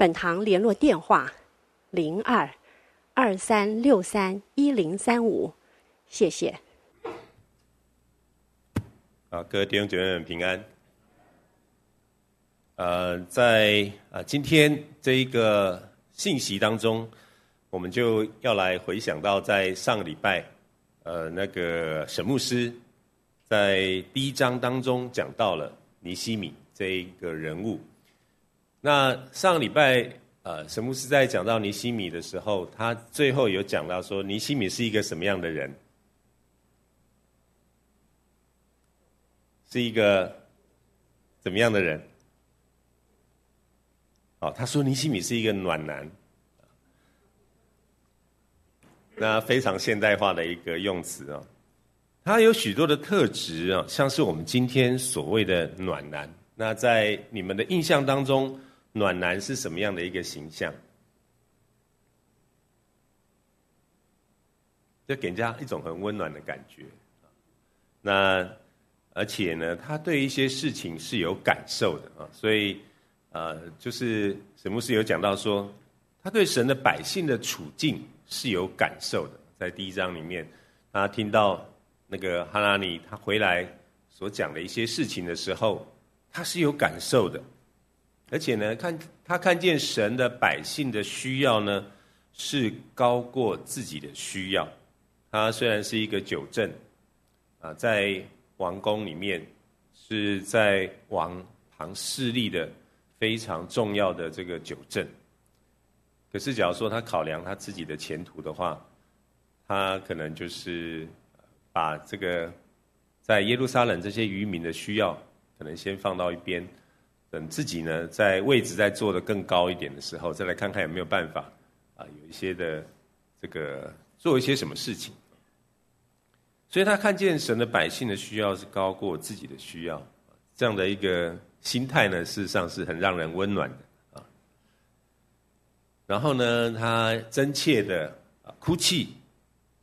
本堂联络电话：零二二三六三一零三五，谢谢。啊，各位弟兄姐妹们平安。呃，在啊今天这一个信息当中，我们就要来回想到在上个礼拜，呃，那个沈牧师在第一章当中讲到了尼西米这一个人物。那上个礼拜，呃，神牧师在讲到尼西米的时候，他最后有讲到说，尼西米是一个什么样的人？是一个怎么样的人？哦，他说尼西米是一个暖男，那非常现代化的一个用词哦。他有许多的特质啊，像是我们今天所谓的暖男。那在你们的印象当中，暖男是什么样的一个形象？就给人家一种很温暖的感觉。那而且呢，他对一些事情是有感受的啊，所以呃，就是沈牧师有讲到说，他对神的百姓的处境是有感受的。在第一章里面，他听到那个哈拿尼他回来所讲的一些事情的时候，他是有感受的。而且呢，看他看见神的百姓的需要呢，是高过自己的需要。他虽然是一个酒政，啊，在王宫里面是在王旁势力的非常重要的这个酒政。可是，假如说他考量他自己的前途的话，他可能就是把这个在耶路撒冷这些渔民的需要，可能先放到一边。等自己呢，在位置再做得更高一点的时候，再来看看有没有办法啊，有一些的这个做一些什么事情。所以他看见神的百姓的需要是高过自己的需要，这样的一个心态呢，事实上是很让人温暖的啊。然后呢，他真切的啊哭泣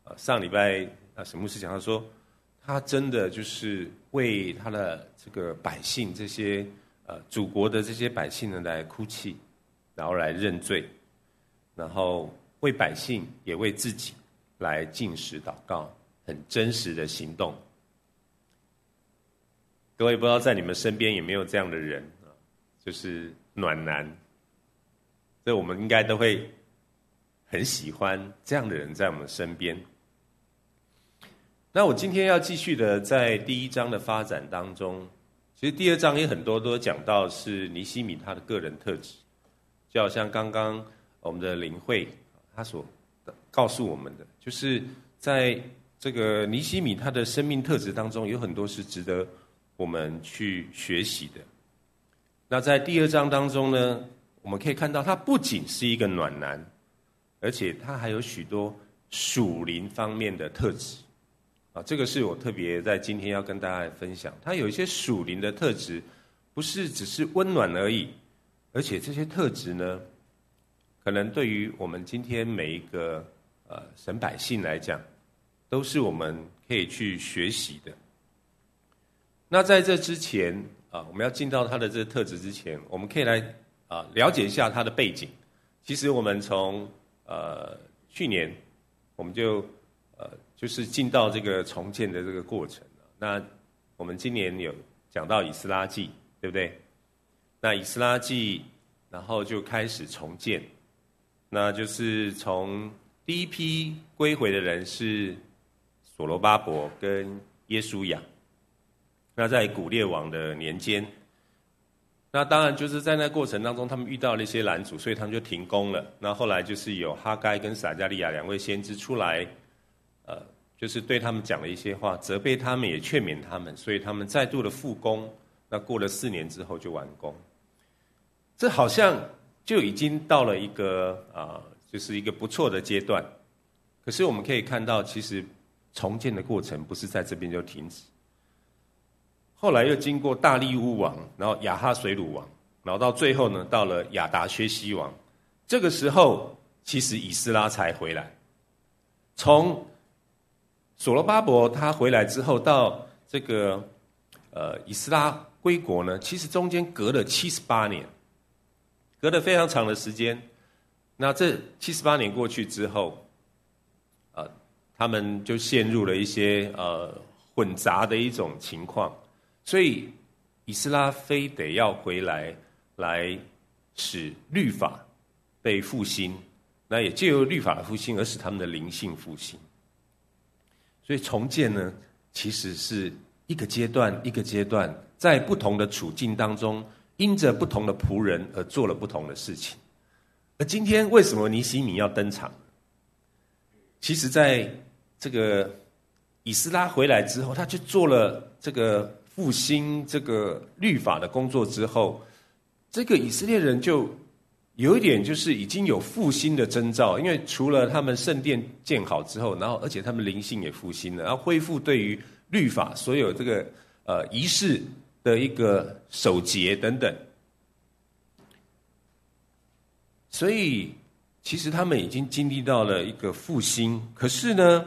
啊，上礼拜啊沈牧师讲他说，他真的就是为他的这个百姓这些。呃，祖国的这些百姓呢，来哭泣，然后来认罪，然后为百姓也为自己来进食祷告，很真实的行动。各位不知道在你们身边有没有这样的人啊？就是暖男，所以我们应该都会很喜欢这样的人在我们身边。那我今天要继续的在第一章的发展当中。其实第二章也很多都讲到是尼西米他的个人特质，就好像刚刚我们的林慧他所告诉我们的，就是在这个尼西米他的生命特质当中，有很多是值得我们去学习的。那在第二章当中呢，我们可以看到他不仅是一个暖男，而且他还有许多属灵方面的特质。啊，这个是我特别在今天要跟大家分享。它有一些属灵的特质，不是只是温暖而已，而且这些特质呢，可能对于我们今天每一个呃神百姓来讲，都是我们可以去学习的。那在这之前啊，我们要进到它的这个特质之前，我们可以来啊了解一下它的背景。其实我们从呃去年我们就呃。就是进到这个重建的这个过程。那我们今年有讲到以斯拉记，对不对？那以斯拉记，然后就开始重建。那就是从第一批归回的人是所罗巴伯跟耶书亚。那在古列王的年间，那当然就是在那过程当中，他们遇到了一些拦阻，所以他们就停工了。那后来就是有哈该跟撒迦利亚两位先知出来。就是对他们讲了一些话，责备他们，也劝勉他们，所以他们再度的复工。那过了四年之后就完工。这好像就已经到了一个啊、就是一个不错的阶段。可是我们可以看到，其实重建的过程不是在这边就停止。后来又经过大利乌王，然后亚哈水鲁王，然后到最后呢，到了亚达薛西王。这个时候，其实以斯拉才回来。从所罗巴伯他回来之后，到这个呃以斯拉归国呢，其实中间隔了七十八年，隔了非常长的时间。那这七十八年过去之后，呃，他们就陷入了一些呃混杂的一种情况。所以，以斯拉非得要回来，来使律法被复兴，那也借由律法的复兴而使他们的灵性复兴。所以重建呢，其实是一个阶段一个阶段，在不同的处境当中，因着不同的仆人而做了不同的事情。而今天为什么尼西米要登场？其实，在这个以斯拉回来之后，他就做了这个。复兴这个律法的工作之后，这个以色列人就有一点就是已经有复兴的征兆，因为除了他们圣殿建好之后，然后而且他们灵性也复兴了，然后恢复对于律法所有这个呃仪式的一个守节等等，所以其实他们已经经历到了一个复兴。可是呢，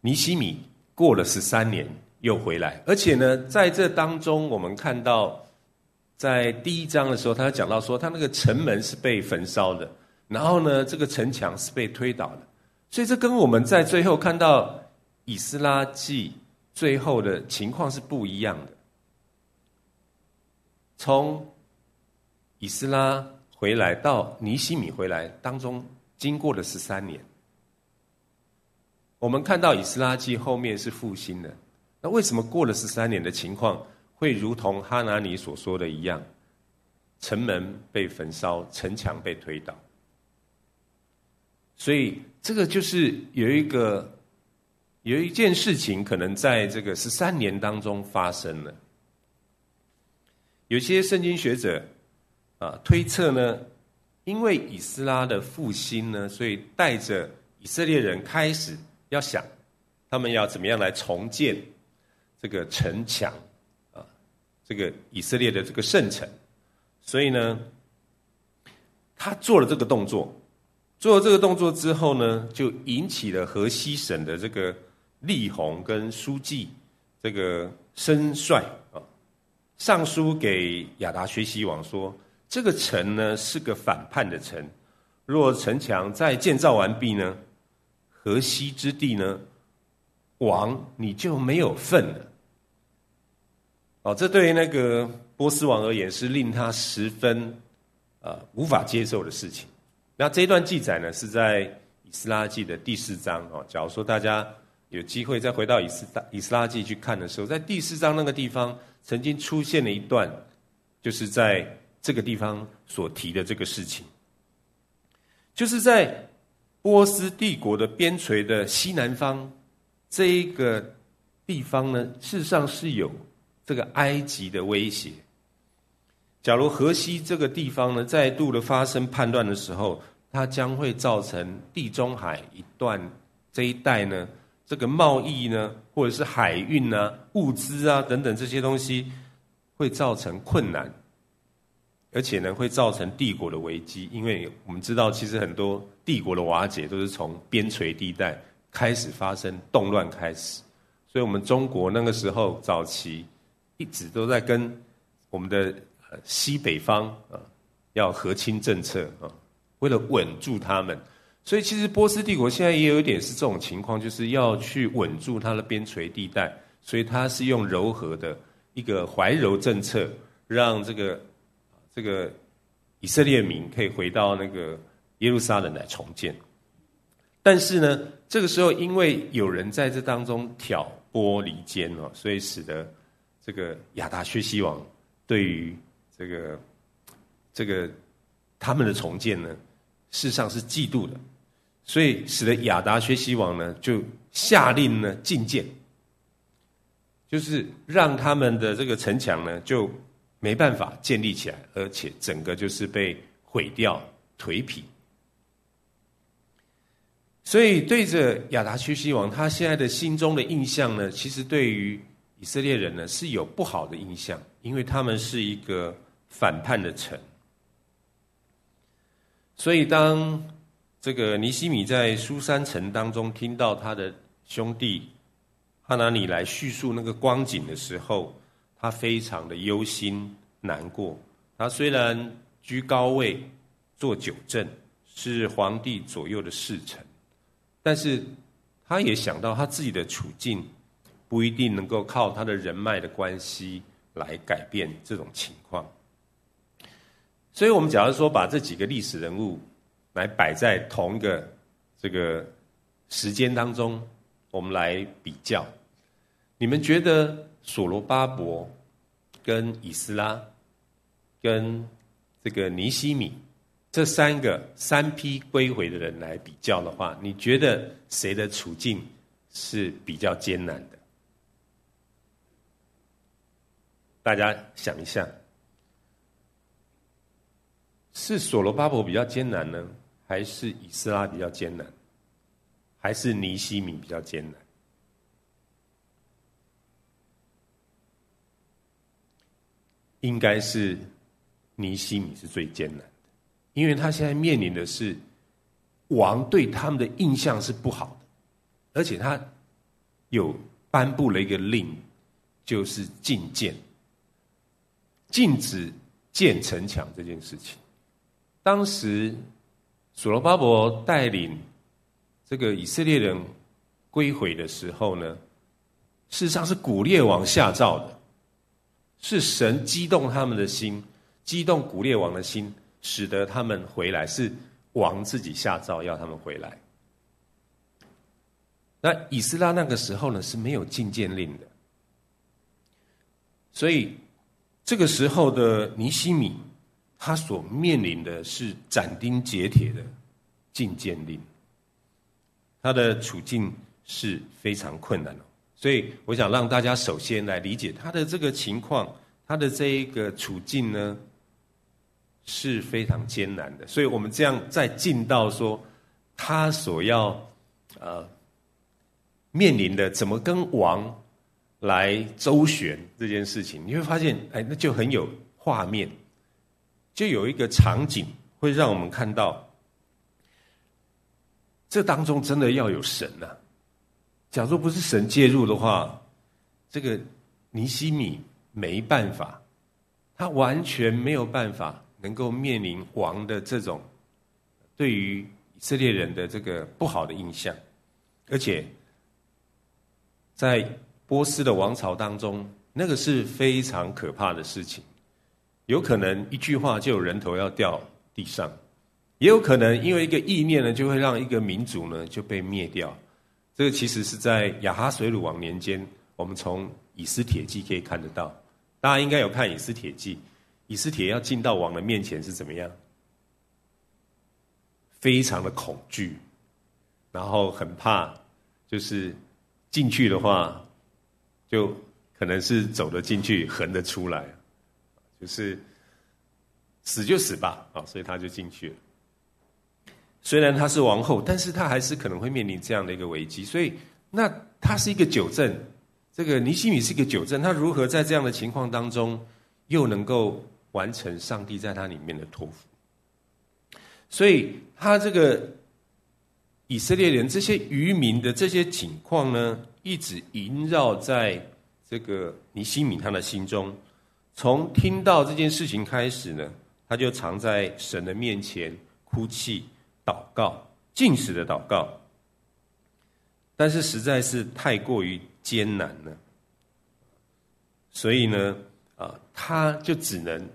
尼西米过了十三年。又回来，而且呢，在这当中，我们看到，在第一章的时候，他讲到说，他那个城门是被焚烧的，然后呢，这个城墙是被推倒的，所以这跟我们在最后看到以斯拉记最后的情况是不一样的。从以斯拉回来到尼西米回来当中，经过了十三年，我们看到以斯拉记后面是复兴的。那为什么过了十三年的情况会如同哈拿尼所说的一样，城门被焚烧，城墙被推倒？所以这个就是有一个有一件事情可能在这个十三年当中发生了。有些圣经学者啊推测呢，因为以斯拉的复兴呢，所以带着以色列人开始要想，他们要怎么样来重建。这个城墙，这个以色列的这个圣城，所以呢，他做了这个动作，做了这个动作之后呢，就引起了河西省的这个立宏跟书记这个申帅啊，上书给亚达薛西王说，这个城呢是个反叛的城，若城墙再建造完毕呢，河西之地呢，王你就没有份了。哦，这对于那个波斯王而言是令他十分、呃、无法接受的事情。那这一段记载呢，是在以斯拉记的第四章哦。假如说大家有机会再回到以斯大以斯拉记去看的时候，在第四章那个地方曾经出现了一段，就是在这个地方所提的这个事情，就是在波斯帝国的边陲的西南方这一个地方呢，事实上是有。这个埃及的威胁，假如河西这个地方呢再度的发生叛乱的时候，它将会造成地中海一段这一带呢，这个贸易呢，或者是海运啊、物资啊等等这些东西，会造成困难，而且呢会造成帝国的危机，因为我们知道，其实很多帝国的瓦解都是从边陲地带开始发生动乱开始，所以我们中国那个时候早期。一直都在跟我们的西北方啊，要和亲政策啊，为了稳住他们，所以其实波斯帝国现在也有一点是这种情况，就是要去稳住它的边陲地带，所以它是用柔和的一个怀柔政策，让这个这个以色列民可以回到那个耶路撒冷来重建。但是呢，这个时候因为有人在这当中挑拨离间哦，所以使得。这个亚达薛西王对于这个这个他们的重建呢，事实上是嫉妒的，所以使得亚达薛西王呢就下令呢禁建，就是让他们的这个城墙呢就没办法建立起来，而且整个就是被毁掉、颓圮。所以对着亚达薛西王，他现在的心中的印象呢，其实对于以色列人呢是有不好的印象，因为他们是一个反叛的城。所以当这个尼西米在苏珊城当中听到他的兄弟哈拿尼来叙述那个光景的时候，他非常的忧心难过。他虽然居高位，做酒政，是皇帝左右的侍臣。但是，他也想到他自己的处境，不一定能够靠他的人脉的关系来改变这种情况。所以，我们假如说把这几个历史人物来摆在同一个这个时间当中，我们来比较，你们觉得所罗巴伯跟以斯拉跟这个尼希米？这三个三批归回的人来比较的话，你觉得谁的处境是比较艰难的？大家想一下，是所罗巴伯比较艰难呢，还是以斯拉比较艰难，还是尼希米比较艰难？应该是尼希米是最艰难。因为他现在面临的是王对他们的印象是不好的，而且他有颁布了一个令，就是禁见，禁止建城墙这件事情。当时所罗巴伯带领这个以色列人归回的时候呢，事实上是古列王下诏的，是神激动他们的心，激动古列王的心。使得他们回来，是王自己下诏要他们回来。那以斯拉那个时候呢，是没有禁建令的，所以这个时候的尼西米，他所面临的是斩钉截铁的禁建令，他的处境是非常困难的。所以我想让大家首先来理解他的这个情况，他的这一个处境呢，是非常艰难的，所以我们这样再进到说，他所要呃面临的怎么跟王来周旋这件事情，你会发现，哎，那就很有画面，就有一个场景会让我们看到，这当中真的要有神呐、啊。假如不是神介入的话，这个尼希米没办法，他完全没有办法。能够面临王的这种对于以色列人的这个不好的印象，而且在波斯的王朝当中，那个是非常可怕的事情，有可能一句话就有人头要掉地上，也有可能因为一个意念呢，就会让一个民族呢就被灭掉。这个其实是在亚哈水鲁王年间，我们从以斯帖记可以看得到，大家应该有看以斯帖记。以斯帖要进到王的面前是怎么样？非常的恐惧，然后很怕，就是进去的话，就可能是走得进去，横得出来，就是死就死吧啊！所以他就进去了。虽然他是王后，但是他还是可能会面临这样的一个危机。所以，那他是一个酒政，这个尼西米是一个酒政，他如何在这样的情况当中又能够？完成上帝在他里面的托付，所以他这个以色列人这些渔民的这些情况呢，一直萦绕在这个尼希米他的心中。从听到这件事情开始呢，他就常在神的面前哭泣、祷告、禁食的祷告，但是实在是太过于艰难了，所以呢，啊，他就只能。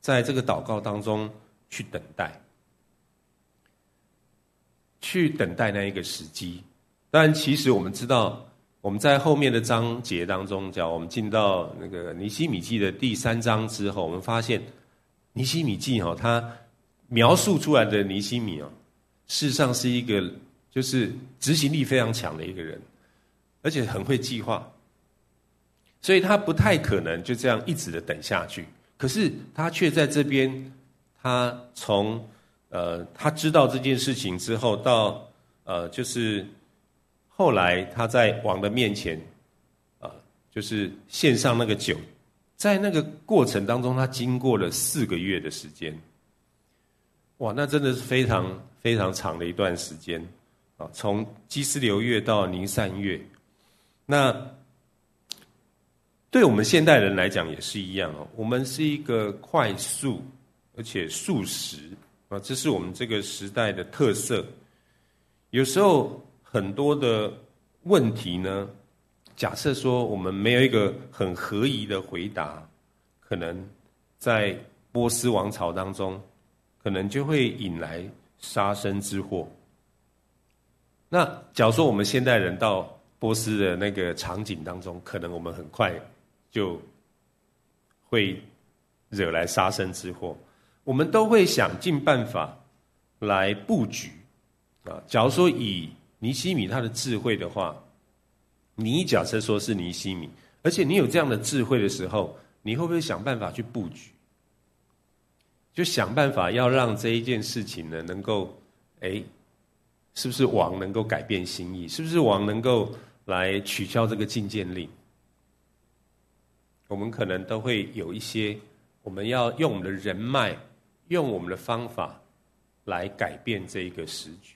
在这个祷告当中去等待，去等待那一个时机。但其实我们知道，我们在后面的章节当中，讲我们进到那个尼西米记的第三章之后，我们发现尼西米记哈，他描述出来的尼西米哦，事实上是一个就是执行力非常强的一个人，而且很会计划，所以他不太可能就这样一直的等下去。可是他却在这边，他从呃他知道这件事情之后，到呃就是后来他在王的面前，啊、就是献上那个酒，在那个过程当中，他经过了四个月的时间。哇，那真的是非常非常长的一段时间啊！从基斯流月到尼散月，那对我们现代人来讲也是一样哦。我们是一个快速而且速食啊，这是我们这个时代的特色。有时候很多的问题呢，假设说我们没有一个很合宜的回答，可能在波斯王朝当中。可能就会引来杀身之祸。那假如说我们现代人到波斯的那个场景当中，可能我们很快就会惹来杀身之祸。我们都会想尽办法来布局啊。假如说以尼西米他的智慧的话，你假设说是尼西米，而且你有这样的智慧的时候，你会不会想办法去布局？就想办法要让这一件事情呢，能够，哎，是不是王能够改变心意？是不是王能够来取消这个禁见令？我们可能都会有一些，我们要用我们的人脉，用我们的方法来改变这一个时局。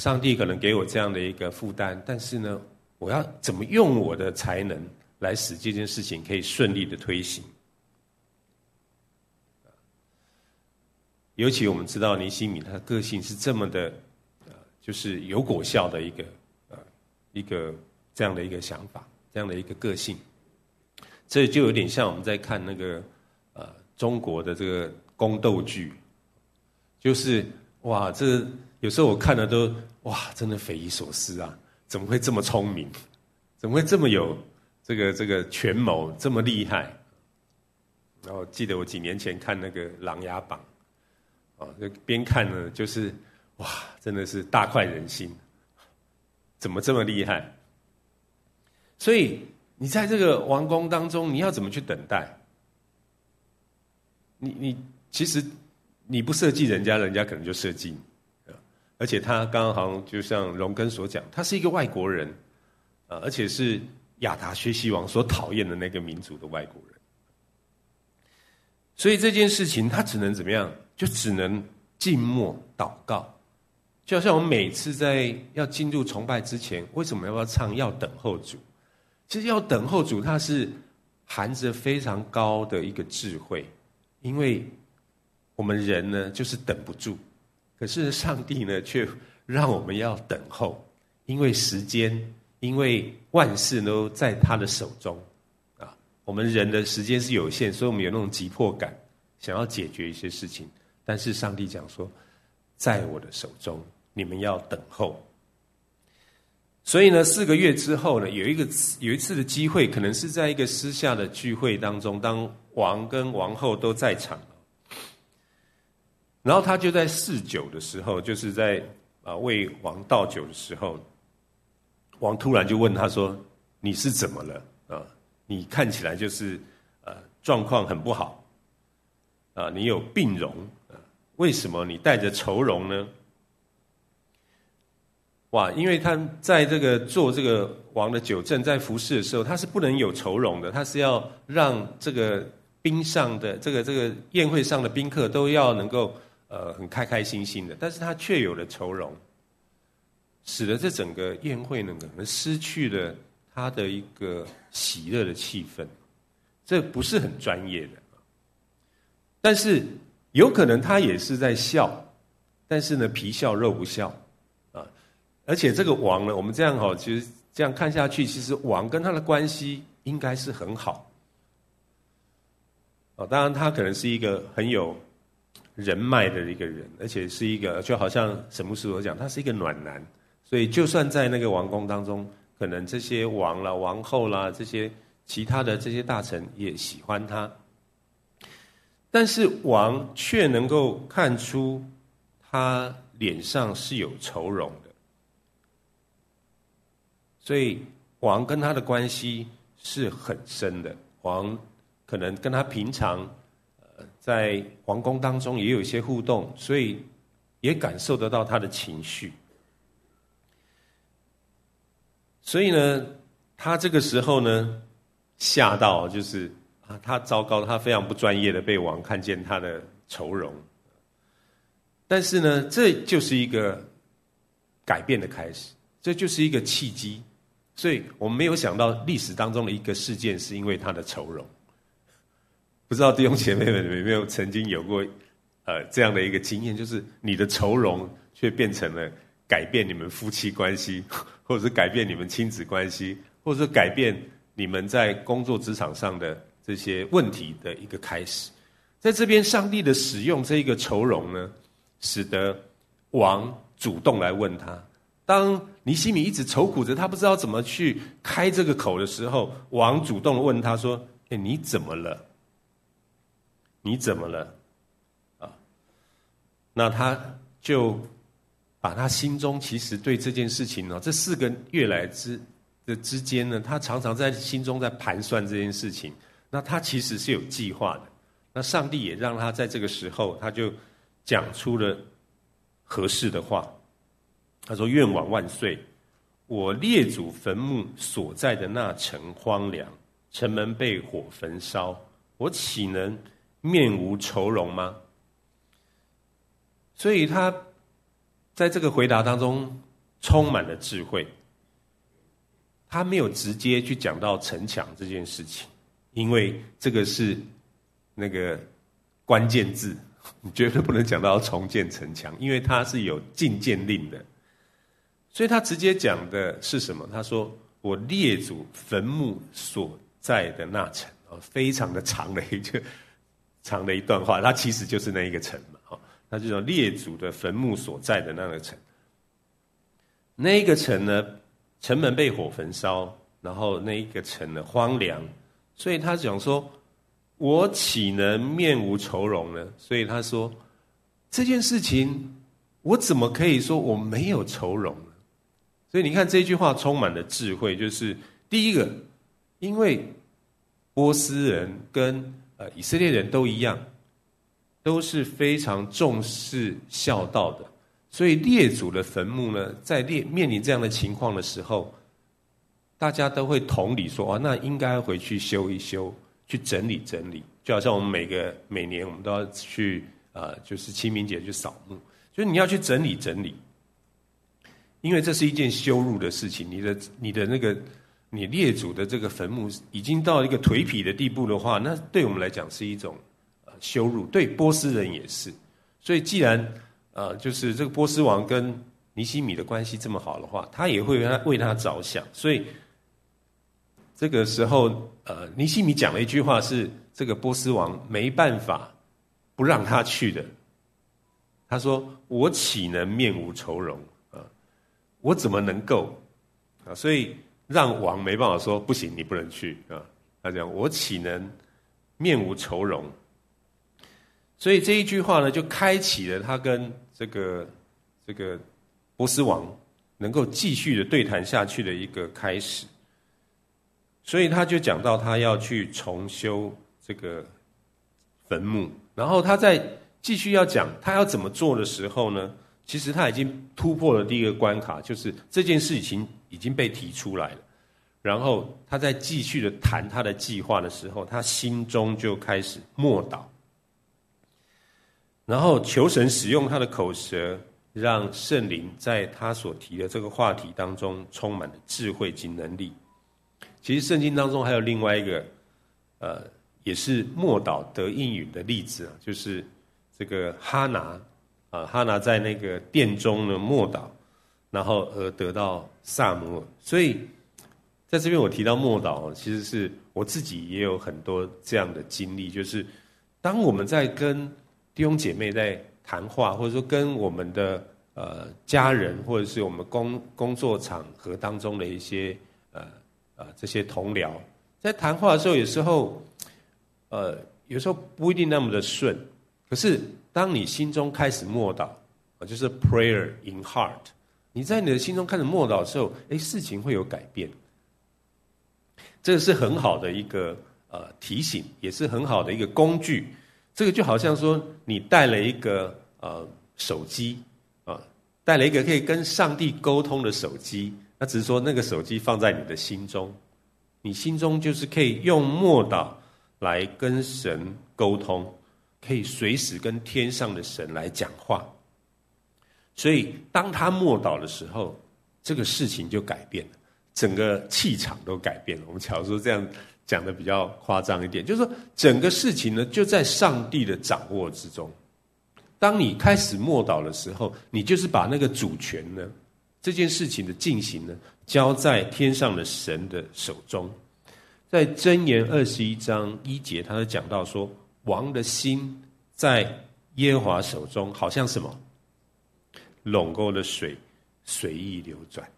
上帝可能给我这样的一个负担，但是呢，我要怎么用我的才能来使这件事情可以顺利的推行？尤其我们知道尼西米他的个性是这么的，呃，就是有果效的一个，呃，一个这样的一个想法，这样的一个个性，这就有点像我们在看那个呃中国的这个宫斗剧，就是哇，这有时候我看了都哇，真的匪夷所思啊，怎么会这么聪明？怎么会这么有这个这个权谋这么厉害？然后记得我几年前看那个《琅琊榜》。啊，就边看呢，就是哇，真的是大快人心，怎么这么厉害？所以你在这个王宫当中，你要怎么去等待？你你其实你不设计人家，人家可能就设计你。而且他刚刚好就像荣根所讲，他是一个外国人啊，而且是亚达薛西王所讨厌的那个民族的外国人。所以这件事情，他只能怎么样？就只能静默祷告。就好像我们每次在要进入崇拜之前，为什么要不要唱要等候主？其实要等候主，它是含着非常高的一个智慧，因为我们人呢就是等不住，可是上帝呢却让我们要等候，因为时间，因为万事都在他的手中啊。我们人的时间是有限，所以我们有那种急迫感，想要解决一些事情。但是上帝讲说，在我的手中，你们要等候。所以呢，四个月之后呢，有一个有一次的机会，可能是在一个私下的聚会当中，当王跟王后都在场，然后他就在试酒的时候，就是在啊为王倒酒的时候，王突然就问他说：“你是怎么了？”啊。你看起来就是，呃，状况很不好，啊，你有病容，啊，为什么你带着愁容呢？哇，因为他在这个做这个王的酒政，在服侍的时候，他是不能有愁容的，他是要让这个宾上的这个这个宴会上的宾客都要能够呃很开开心心的，但是他却有了愁容，使得这整个宴会呢可能失去了。他的一个喜乐的气氛，这不是很专业的，但是有可能他也是在笑，但是呢，皮笑肉不笑啊。而且这个王呢，我们这样哈，其实这样看下去，其实王跟他的关系应该是很好。哦，当然他可能是一个很有人脉的一个人，而且是一个就好像沈牧师所讲，他是一个暖男，所以就算在那个王宫当中。可能这些王啦、王后啦，这些其他的这些大臣也喜欢他，但是王却能够看出他脸上是有愁容的，所以王跟他的关系是很深的。王可能跟他平常在皇宫当中也有一些互动，所以也感受得到他的情绪。所以呢，他这个时候呢，吓到就是啊，他糟糕，他非常不专业的被王看见他的愁容。但是呢，这就是一个改变的开始，这就是一个契机。所以我们没有想到历史当中的一个事件是因为他的愁容。不知道弟兄姐妹们有没有曾经有过呃这样的一个经验，就是你的愁容却变成了改变你们夫妻关系，或者是改变你们亲子关系，或者是改变你们在工作职场上的这些问题的一个开始。在这边，上帝的使用这一个愁容呢，使得王主动来问他。当尼西米一直愁苦着，他不知道怎么去开这个口的时候，王主动问他说：“哎，你怎么了？你怎么了？”啊，那他就把他心中其实对这件事情呢，这四个月来之的之间呢，他常常在心中在盘算这件事情。那他其实是有计划的。那上帝也让他在这个时候，他就。讲出了合适的话，他说：“愿王万岁！我列祖坟墓所在的那城荒凉，城门被火焚烧，我岂能面无愁容吗？”所以他在这个回答当中充满了智慧。他没有直接去讲到城墙这件事情，因为这个是那个关键字。你绝对不能讲到重建城墙，因为他是有禁建令的，所以他直接讲的是什么？他说：“我列祖坟墓所在的那城啊，非常的长的一个长的一段话，它其实就是那一个城嘛，哈，那就说列祖的坟墓所在的那个城，那一个城呢，城门被火焚烧，然后那一个城呢荒凉，所以他讲说。”我岂能面无愁容呢？所以他说这件事情，我怎么可以说我没有愁容呢？所以你看这句话充满了智慧，就是第一个，因为波斯人跟呃以色列人都一样，都是非常重视孝道的，所以列祖的坟墓呢，在列面临这样的情况的时候，大家都会同理说：啊，那应该回去修一修。去整理整理，就好像我们每个每年我们都要去呃，就是清明节去扫墓，就是你要去整理整理，因为这是一件羞辱的事情。你的你的那个你列祖的这个坟墓已经到一个颓圮的地步的话，那对我们来讲是一种呃羞辱，对波斯人也是。所以既然呃，就是这个波斯王跟尼西米的关系这么好的话，他也会为他为他着想，所以。这个时候，呃，尼西米讲了一句话，是这个波斯王没办法不让他去的。他说：“我岂能面无愁容啊？我怎么能够啊？所以让王没办法说不行，你不能去啊。”他讲：“我岂能面无愁容？”所以这一句话呢，就开启了他跟这个这个波斯王能够继续的对谈下去的一个开始。所以他就讲到他要去重修这个坟墓，然后他在继续要讲他要怎么做的时候呢，其实他已经突破了第一个关卡，就是这件事情已经被提出来了。然后他在继续的谈他的计划的时候，他心中就开始默祷，然后求神使用他的口舌，让圣灵在他所提的这个话题当中充满了智慧及能力。其实圣经当中还有另外一个，呃，也是默祷得应允的例子啊，就是这个哈拿啊，哈拿在那个殿中呢默祷，然后而得到萨摩。所以在这边我提到默祷，其实是我自己也有很多这样的经历，就是当我们在跟弟兄姐妹在谈话，或者说跟我们的呃家人，或者是我们工工作场合当中的一些呃。啊，这些同僚在谈话的时候，有时候，呃，有时候不一定那么的顺。可是，当你心中开始默祷，就是 prayer in heart，你在你的心中开始默祷的时候，哎，事情会有改变。这个是很好的一个呃提醒，也是很好的一个工具。这个就好像说，你带了一个呃手机啊，带了一个可以跟上帝沟通的手机。那只是说，那个手机放在你的心中，你心中就是可以用默祷来跟神沟通，可以随时跟天上的神来讲话。所以，当他默祷的时候，这个事情就改变了，整个气场都改变了。我们假如说这样讲的比较夸张一点，就是说整个事情呢就在上帝的掌握之中。当你开始默祷的时候，你就是把那个主权呢，这件事情的进行呢，交在天上的神的手中。在箴言二十一章一节，他就讲到说，王的心在耶和华手中，好像什么？陇沟的水随意流转。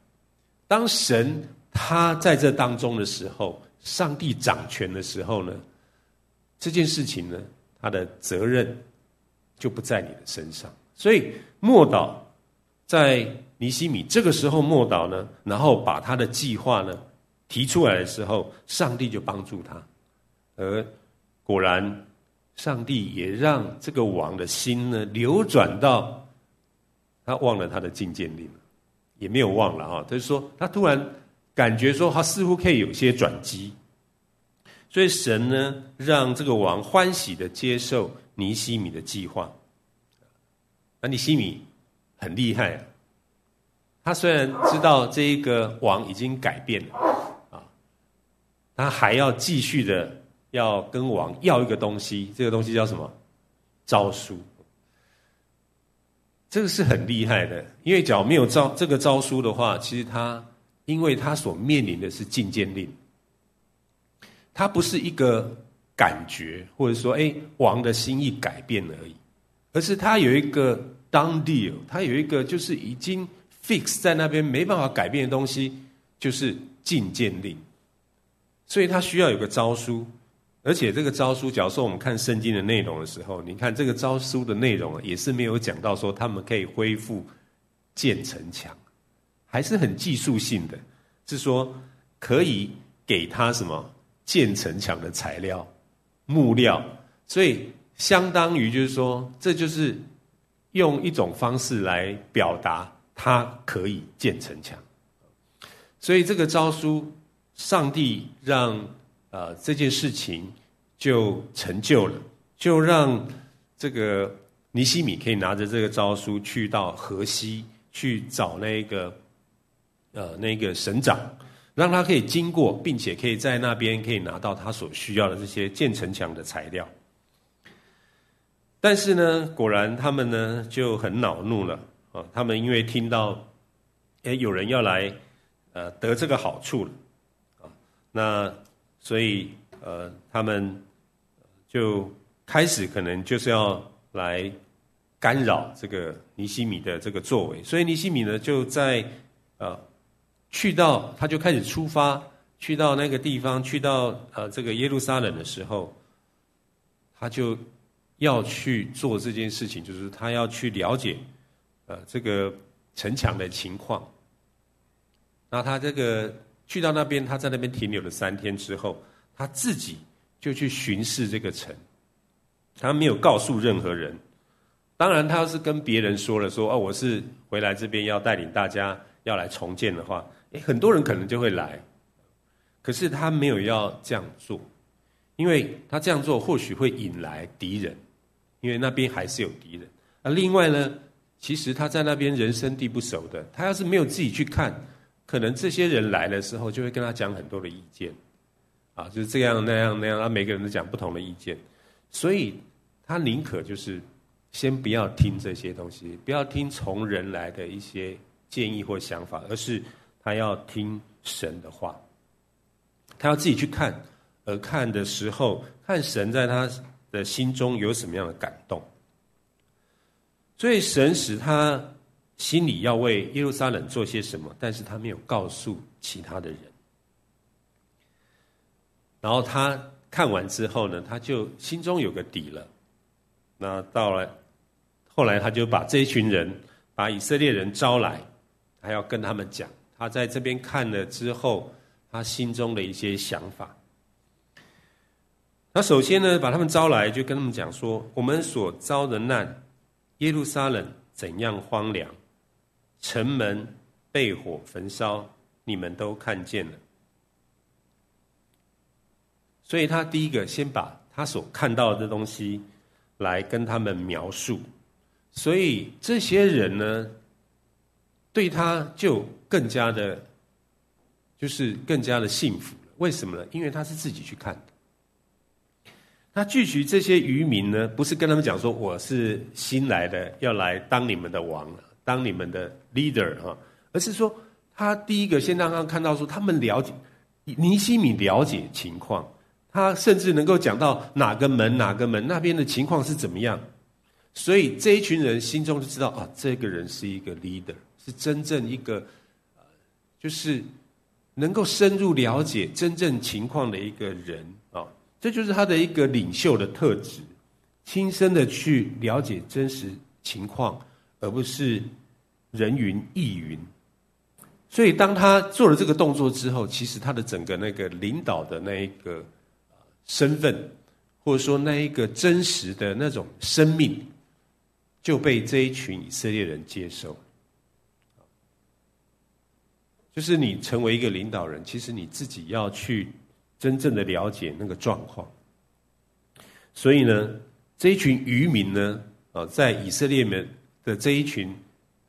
当神他在这当中的时候，上帝掌权的时候呢，这件事情呢，他的责任就不在你的身上。所以默祷在尼西米这个时候默祷呢，然后把他的计划呢提出来的时候，上帝就帮助他。而果然，上帝也让这个王的心呢流转到。他忘了他的禁谏令，也没有忘了哈。他就说，他突然感觉说，他似乎可以有些转机，所以神呢，让这个王欢喜的接受尼西米的计划。那尼西米很厉害啊，他虽然知道这一个王已经改变了啊，他还要继续的要跟王要一个东西，这个东西叫什么？诏书。这个是很厉害的，因为假如没有诏这个诏书的话，其实他因为他所面临的是禁谏令，他不是一个感觉或者说哎王的心意改变而已，而是他有一个 done deal，他有一个就是已经 fix 在那边没办法改变的东西，就是禁谏令，所以他需要有个诏书。而且这个诏书，假如说我们看圣经的内容的时候，你看这个诏书的内容啊也是没有讲到说他们可以恢复建城墙，还是很技术性的，是说可以给他什么建城墙的材料、木料，所以相当于就是说，这就是用一种方式来表达他可以建城墙。所以这个诏书，上帝让。呃，这件事情就成就了，就让这个尼西米可以拿着这个诏书去到河西去找那个呃那个省长，让他可以经过，并且可以在那边可以拿到他所需要的这些建城墙的材料。但是呢，果然他们呢就很恼怒了啊！他们因为听到哎有人要来呃得这个好处了啊，那。所以，呃，他们就开始可能就是要来干扰这个尼西米的这个作为。所以尼西米呢，就在呃去到他就开始出发，去到那个地方，去到呃这个耶路撒冷的时候，他就要去做这件事情，就是他要去了解呃这个城墙的情况。那他这个。去到那边，他在那边停留了三天之后，他自己就去巡视这个城，他没有告诉任何人。当然，他要是跟别人说了说，哦，我是回来这边要带领大家要来重建的话，诶，很多人可能就会来。可是他没有要这样做，因为他这样做或许会引来敌人，因为那边还是有敌人。那另外呢，其实他在那边人生地不熟的，他要是没有自己去看。可能这些人来的时候，就会跟他讲很多的意见，啊，就是这样那样那样，他每个人都讲不同的意见，所以他宁可就是先不要听这些东西，不要听从人来的一些建议或想法，而是他要听神的话，他要自己去看，而看的时候，看神在他的心中有什么样的感动，所以神使他。心里要为耶路撒冷做些什么，但是他没有告诉其他的人。然后他看完之后呢，他就心中有个底了。那到了后来，他就把这一群人，把以色列人招来，还要跟他们讲他在这边看了之后，他心中的一些想法。那首先呢，把他们招来，就跟他们讲说：我们所遭的难，耶路撒冷怎样荒凉，城门被火焚烧，你们都看见了。所以他第一个先把他所看到的东西来跟他们描述，所以这些人呢，对他就更加的，就是更加的幸福了。为什么呢？因为他是自己去看的。他聚集这些渔民呢，不是跟他们讲说我是新来的，要来当你们的王，当你们的 leader 哈，而是说他第一个先让他看到说他们了解尼西米了解情况，他甚至能够讲到哪个门哪个门那边的情况是怎么样，所以这一群人心中就知道啊，这个人是一个 leader，是真正一个就是能够深入了解真正情况的一个人啊。这就是他的一个领袖的特质，亲身的去了解真实情况，而不是人云亦云。所以，当他做了这个动作之后，其实他的整个那个领导的那一个身份，或者说那一个真实的那种生命，就被这一群以色列人接受。就是你成为一个领导人，其实你自己要去。真正的了解那个状况，所以呢，这一群渔民呢，啊，在以色列们的这一群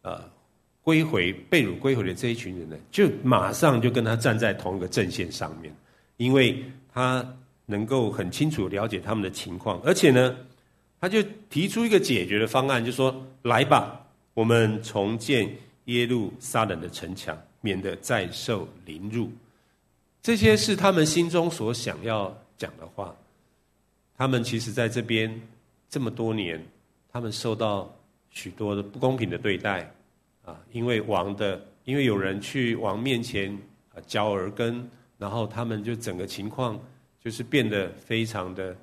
啊归回被掳归回的这一群人呢，就马上就跟他站在同一个阵线上面，因为他能够很清楚了解他们的情况，而且呢，他就提出一个解决的方案，就说：“来吧，我们重建耶路撒冷的城墙，免得再受凌辱。”这些是他们心中所想要讲的话。他们其实在这边这么多年，他们受到许多的不公平的对待啊，因为王的，因为有人去王面前啊嚼耳根，然后他们就整个情况就是变得非常的，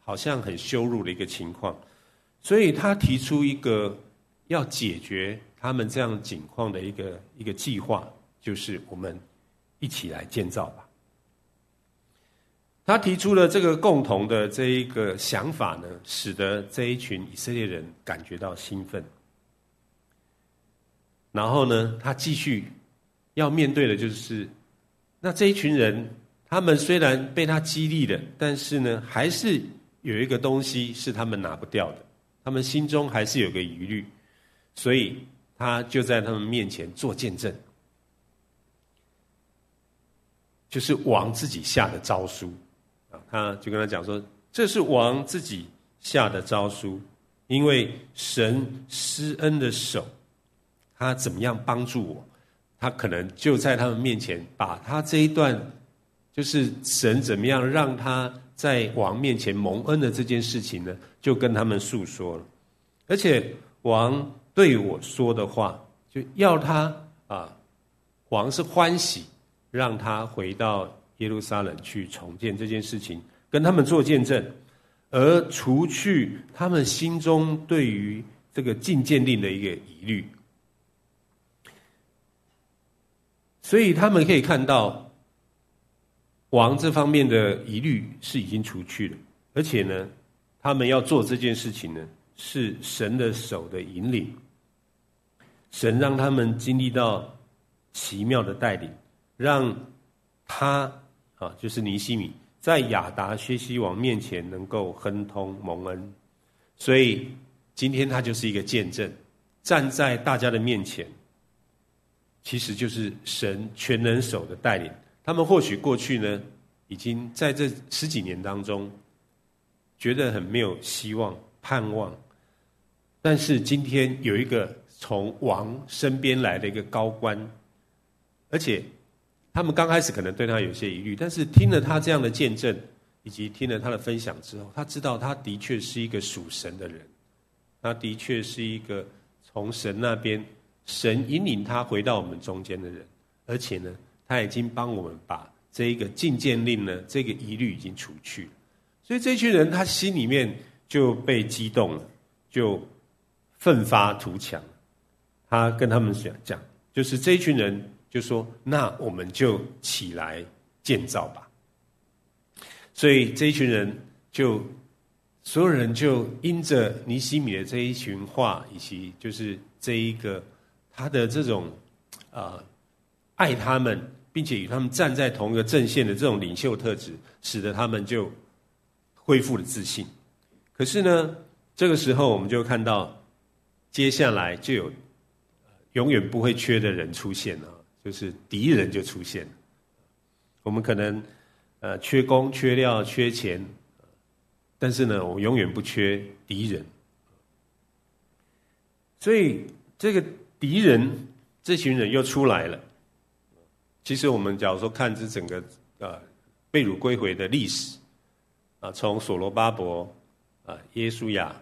好像很羞辱的一个情况。所以他提出一个要解决他们这样境况的一个一个计划，就是我们。一起来建造吧。他提出了这个共同的这一个想法呢，使得这一群以色列人感觉到兴奋。然后呢，他继续要面对的就是，那这一群人，他们虽然被他激励了，但是呢，还是有一个东西是他们拿不掉的，他们心中还是有个疑虑，所以他就在他们面前做见证。就是王自己下的诏书，啊，他就跟他讲说，这是王自己下的诏书，因为神施恩的手，他怎么样帮助我，他可能就在他们面前，把他这一段，就是神怎么样让他在王面前蒙恩的这件事情呢，就跟他们诉说了，而且王对我说的话，就要他啊，王是欢喜。让他回到耶路撒冷去重建这件事情，跟他们做见证，而除去他们心中对于这个禁建令的一个疑虑。所以他们可以看到，王这方面的疑虑是已经除去了，而且呢，他们要做这件事情呢，是神的手的引领，神让他们经历到奇妙的带领。让他啊，就是尼西米，在亚达薛西王面前能够亨通蒙恩，所以今天他就是一个见证，站在大家的面前，其实就是神全能手的带领。他们或许过去呢，已经在这十几年当中，觉得很没有希望、盼望，但是今天有一个从王身边来的一个高官，而且。他们刚开始可能对他有些疑虑，但是听了他这样的见证，以及听了他的分享之后，他知道他的确是一个属神的人，他的确是一个从神那边神引领他回到我们中间的人，而且呢，他已经帮我们把这一个禁建令呢，这个疑虑已经除去了，所以这群人他心里面就被激动了，就奋发图强。他跟他们讲讲，就是这一群人。就说：“那我们就起来建造吧。”所以这一群人就所有人就因着尼西米的这一群话，以及就是这一个他的这种啊、呃、爱他们，并且与他们站在同一个阵线的这种领袖特质，使得他们就恢复了自信。可是呢，这个时候我们就看到，接下来就有永远不会缺的人出现了，就是敌人就出现了。我们可能呃缺工、缺料、缺钱，但是呢，我永远不缺敌人。所以这个敌人这群人又出来了。其实我们假如说看这整个呃被掳归回的历史啊，从所罗巴伯啊、耶稣亚，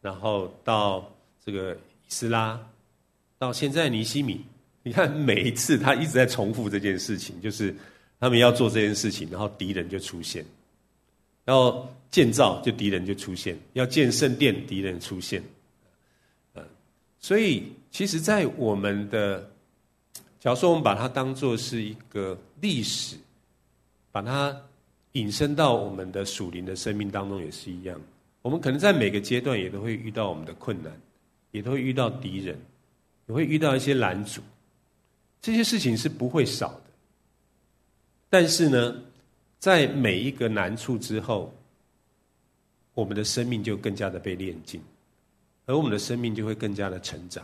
然后到这个以斯拉，到现在尼西米，你看每一次他一直在重复这件事情，就是。他们要做这件事情，然后敌人就出现；要建造，就敌人就出现；要建圣殿，敌人出现。所以其实，在我们的，假如说我们把它当做是一个历史，把它引申到我们的属灵的生命当中，也是一样。我们可能在每个阶段也都会遇到我们的困难，也都会遇到敌人，也会遇到一些拦阻，这些事情是不会少的。但是呢，在每一个难处之后，我们的生命就更加的被炼净，而我们的生命就会更加的成长，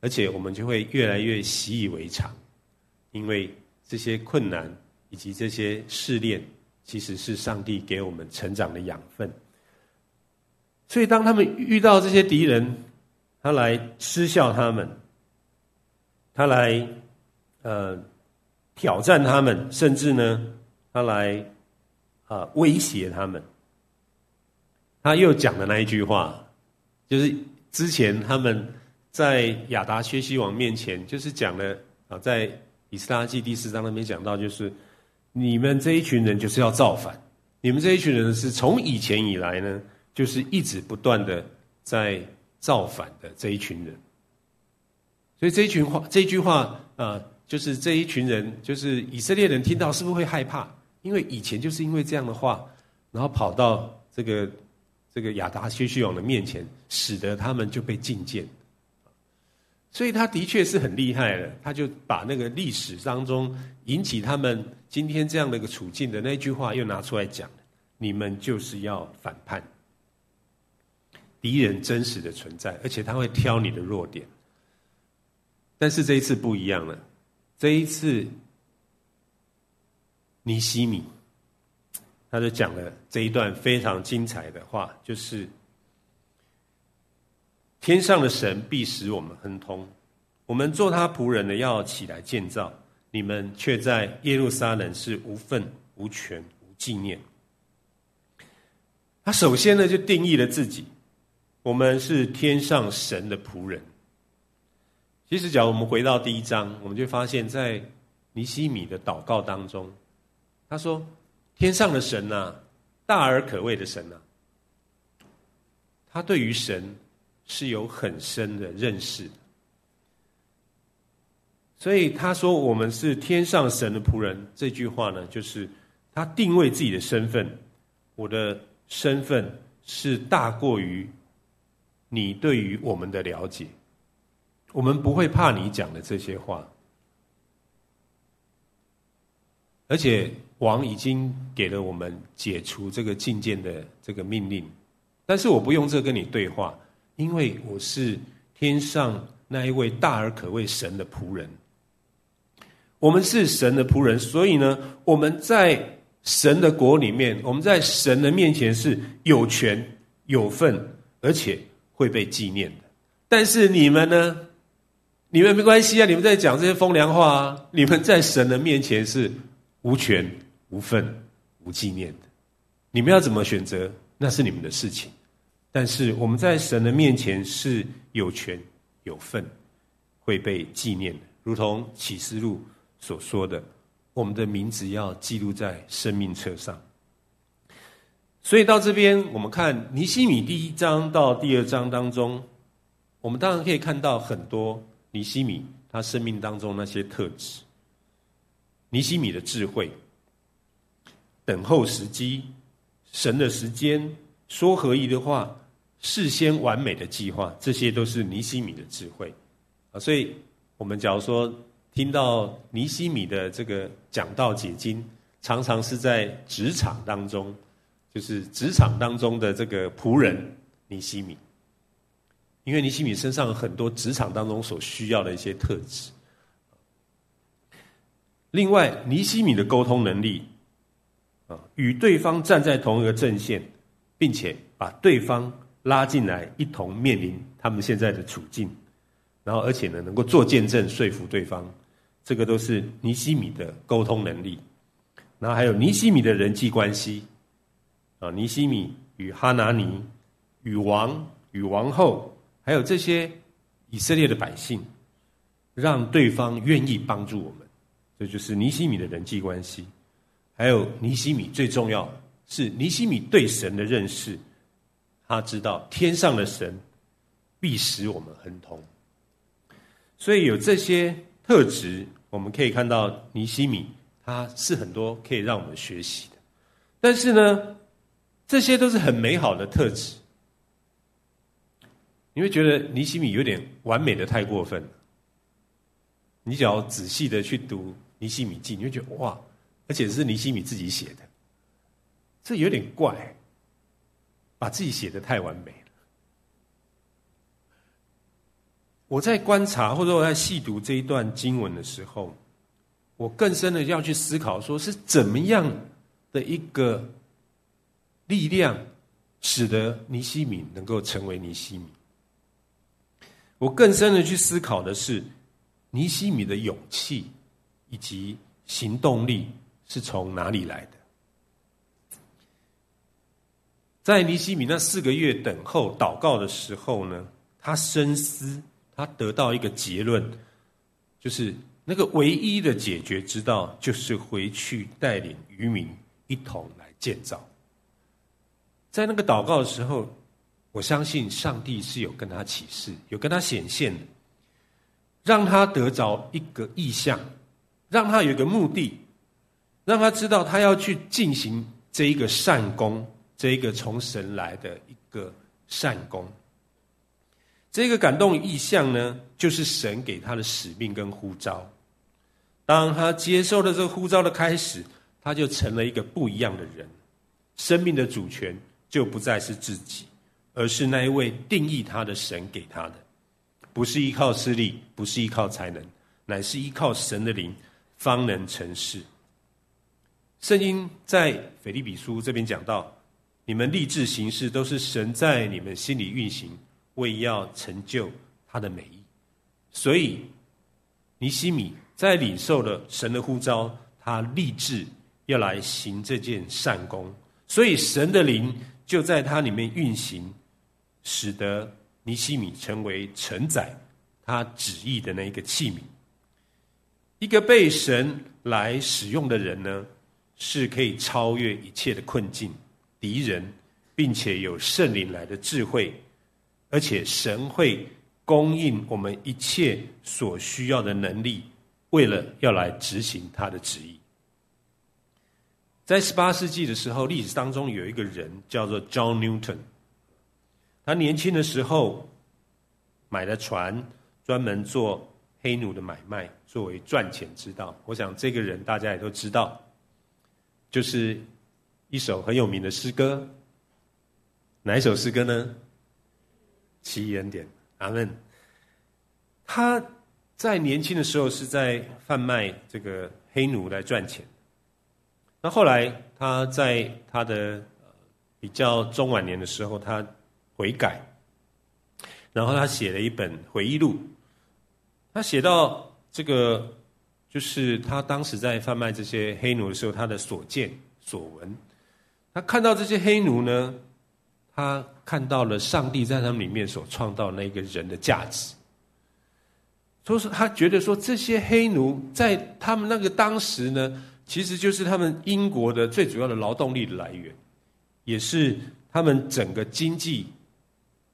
而且我们就会越来越习以为常，因为这些困难以及这些试炼，其实是上帝给我们成长的养分。所以，当他们遇到这些敌人，他来嗤笑他们，他来，呃。挑战他们，甚至呢，他来啊威胁他们。他又讲的那一句话，就是之前他们在亚达薛西王面前，就是讲了啊，在以斯拉记第四章那边讲到，就是你们这一群人就是要造反，你们这一群人是从以前以来呢，就是一直不断的在造反的这一群人。所以这一群话，这一句话啊。就是这一群人，就是以色列人听到是不是会害怕？因为以前就是因为这样的话，然后跑到这个这个亚达薛西王的面前，使得他们就被觐见。所以他的确是很厉害的，他就把那个历史当中引起他们今天这样的一个处境的那句话又拿出来讲：你们就是要反叛，敌人真实的存在，而且他会挑你的弱点。但是这一次不一样了。这一次，尼西米，他就讲了这一段非常精彩的话，就是天上的神必使我们亨通，我们做他仆人的要起来建造，你们却在耶路撒冷是无份、无权、无纪念。他首先呢就定义了自己，我们是天上神的仆人。其实，假如我们回到第一章，我们就发现，在尼西米的祷告当中，他说：“天上的神呐，大而可畏的神呐，他对于神是有很深的认识。所以他说我们是天上神的仆人，这句话呢，就是他定位自己的身份。我的身份是大过于你对于我们的了解。”我们不会怕你讲的这些话，而且王已经给了我们解除这个禁见的这个命令，但是我不用这跟你对话，因为我是天上那一位大而可畏神的仆人。我们是神的仆人，所以呢，我们在神的国里面，我们在神的面前是有权有份，而且会被纪念的。但是你们呢？你们没关系啊！你们在讲这些风凉话啊！你们在神的面前是无权、无份、无纪念的。你们要怎么选择，那是你们的事情。但是我们在神的面前是有权有份，会被纪念的。如同启示录所说的，我们的名字要记录在生命册上。所以到这边，我们看尼西米第一章到第二章当中，我们当然可以看到很多。尼西米他生命当中那些特质，尼西米的智慧，等候时机、神的时间、说合宜的话、事先完美的计划，这些都是尼西米的智慧啊。所以，我们假如说听到尼西米的这个讲道解经，常常是在职场当中，就是职场当中的这个仆人尼西米，因为尼西米身上有很多职场当中所需要的一些特质。另外，尼西米的沟通能力。啊，与对方站在同一个阵线，并且把对方拉进来，一同面临他们现在的处境，然后而且呢，能够做见证说服对方，这个都是尼西米的沟通能力。然后还有尼西米的人际关系，啊，尼西米与哈拿尼、与王、与王后，还有这些以色列的百姓，让对方愿意帮助我们，这就是尼西米的人际关系。还有尼西米最重要是尼西米对神的认识，他知道天上的神必使我们亨通，所以有这些特质，我们可以看到尼西米他是很多可以让我们学习的。但是呢，这些都是很美好的特质，你会觉得尼西米有点完美的太过分了。你只要仔细的去读尼西米记，你会觉得哇。而且是尼西米自己写的，这有点怪，把自己写得太完美了。我在观察或者我在细读这一段经文的时候，我更深的要去思考，说是怎么样的一个力量，使得尼西米能够成为尼西米。我更深的去思考的是，尼西米的勇气以及行动力。是从哪里来的？在尼西米那四个月等候祷告的时候呢，他深思，他得到一个结论，就是那个唯一的解决之道，就是回去带领渔民一同来建造。在那个祷告的时候，我相信上帝是有跟他启示，有跟他显现的，让他得着一个意象，让他有一个目的。让他知道，他要去进行这一个善功，这一个从神来的一个善工。这个感动意象呢，就是神给他的使命跟呼召。当他接受了这个呼召的开始，他就成了一个不一样的人。生命的主权就不再是自己，而是那一位定义他的神给他的，不是依靠势力，不是依靠才能，乃是依靠神的灵，方能成事。圣经在腓利比书这边讲到，你们立志行事，都是神在你们心里运行，为要成就他的美意。所以尼西米在领受了神的呼召，他立志要来行这件善功，所以神的灵就在他里面运行，使得尼西米成为承载他旨意的那一个器皿。一个被神来使用的人呢，是可以超越一切的困境、敌人，并且有圣灵来的智慧，而且神会供应我们一切所需要的能力，为了要来执行他的旨意。在十八世纪的时候，历史当中有一个人叫做 John Newton，他年轻的时候买了船，专门做黑奴的买卖，作为赚钱之道。我想这个人大家也都知道。就是一首很有名的诗歌，哪一首诗歌呢？奇异恩典，阿门。他在年轻的时候是在贩卖这个黑奴来赚钱。那后来他在他的比较中晚年的时候，他悔改，然后他写了一本回忆录。他写到这个。就是他当时在贩卖这些黑奴的时候，他的所见所闻，他看到这些黑奴呢，他看到了上帝在他们里面所创造那个人的价值，所以他觉得说这些黑奴在他们那个当时呢，其实就是他们英国的最主要的劳动力的来源，也是他们整个经济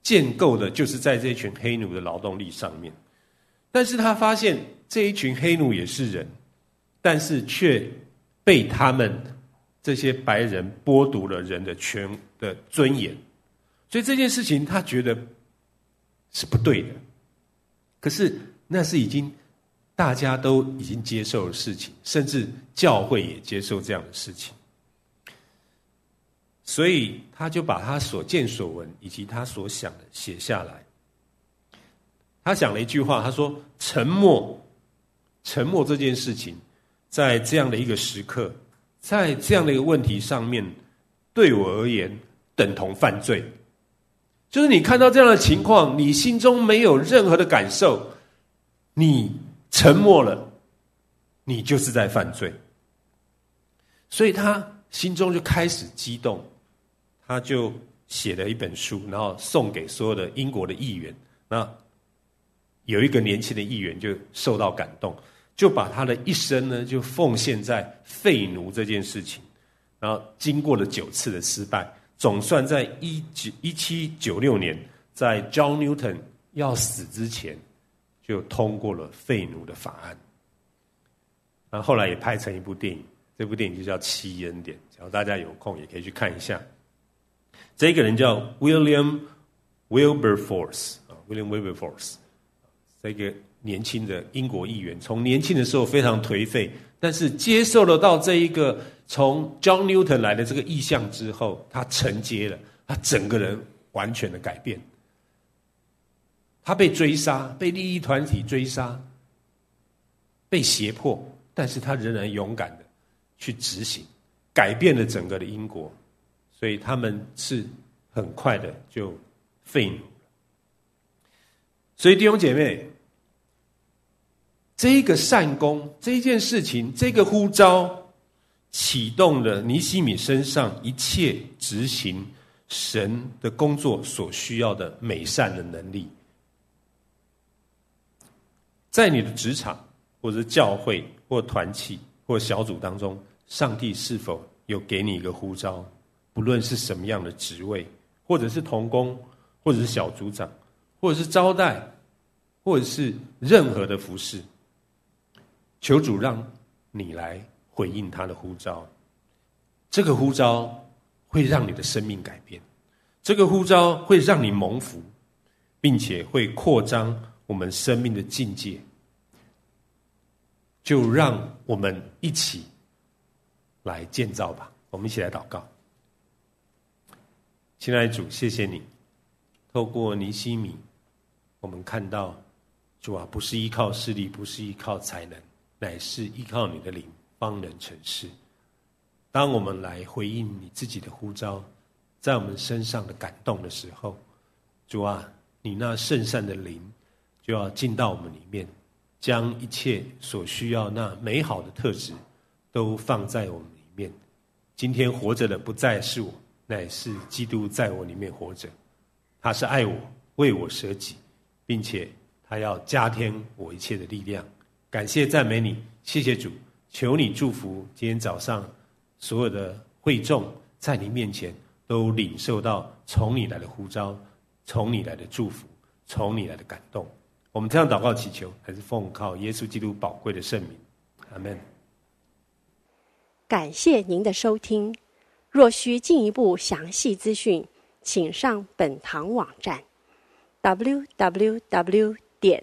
建构的，就是在这群黑奴的劳动力上面。但是他发现这一群黑奴也是人，但是却被他们这些白人剥夺了人的权的尊严，所以这件事情他觉得是不对的。可是那是已经大家都已经接受的事情，甚至教会也接受这样的事情，所以他就把他所见所闻以及他所想的写下来。他讲了一句话，他说：“沉默，沉默这件事情，在这样的一个时刻，在这样的一个问题上面，对我而言等同犯罪。就是你看到这样的情况，你心中没有任何的感受，你沉默了，你就是在犯罪。所以他心中就开始激动，他就写了一本书，然后送给所有的英国的议员。那。”有一个年轻的议员就受到感动，就把他的一生呢，就奉献在废奴这件事情。然后经过了九次的失败，总算在一九一七九六年，在 John Newton 要死之前，就通过了废奴的法案。然后后来也拍成一部电影，这部电影就叫《七恩典》，只要大家有空也可以去看一下。这个人叫 William Wilberforce 啊，William Wilberforce。这个年轻的英国议员，从年轻的时候非常颓废，但是接受了到这一个从 John Newton 来的这个意向之后，他承接了，他整个人完全的改变。他被追杀，被利益团体追杀，被胁迫，但是他仍然勇敢的去执行，改变了整个的英国，所以他们是很快的就废奴。所以弟兄姐妹。这一个善功，这件事情，这个呼召，启动了尼西米身上一切执行神的工作所需要的美善的能力。在你的职场，或者教会，或团契，或小组当中，上帝是否有给你一个呼召？不论是什么样的职位，或者是同工，或者是小组长，或者是招待，或者是任何的服侍。求主让你来回应他的呼召，这个呼召会让你的生命改变，这个呼召会让你蒙福，并且会扩张我们生命的境界。就让我们一起来建造吧，我们一起来祷告。亲爱的主，谢谢你，透过尼西米，我们看到主啊，不是依靠势力，不是依靠才能。乃是依靠你的灵，方能成事。当我们来回应你自己的呼召，在我们身上的感动的时候，主啊，你那圣善的灵就要进到我们里面，将一切所需要那美好的特质都放在我们里面。今天活着的不再是我，乃是基督在我里面活着。他是爱我，为我舍己，并且他要加添我一切的力量。感谢赞美你，谢谢主，求你祝福今天早上所有的会众在你面前都领受到从你来的呼召，从你来的祝福，从你来的感动。我们这样祷告祈求，还是奉靠耶稣基督宝贵的圣名，阿门。感谢您的收听，若需进一步详细资讯，请上本堂网站：www 点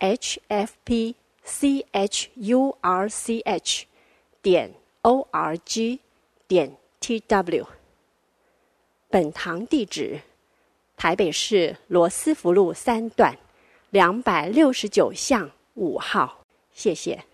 hfp。C h u r c h 点 o r g 点 t w。本堂地址：台北市罗斯福路三段两百六十九巷五号。谢谢。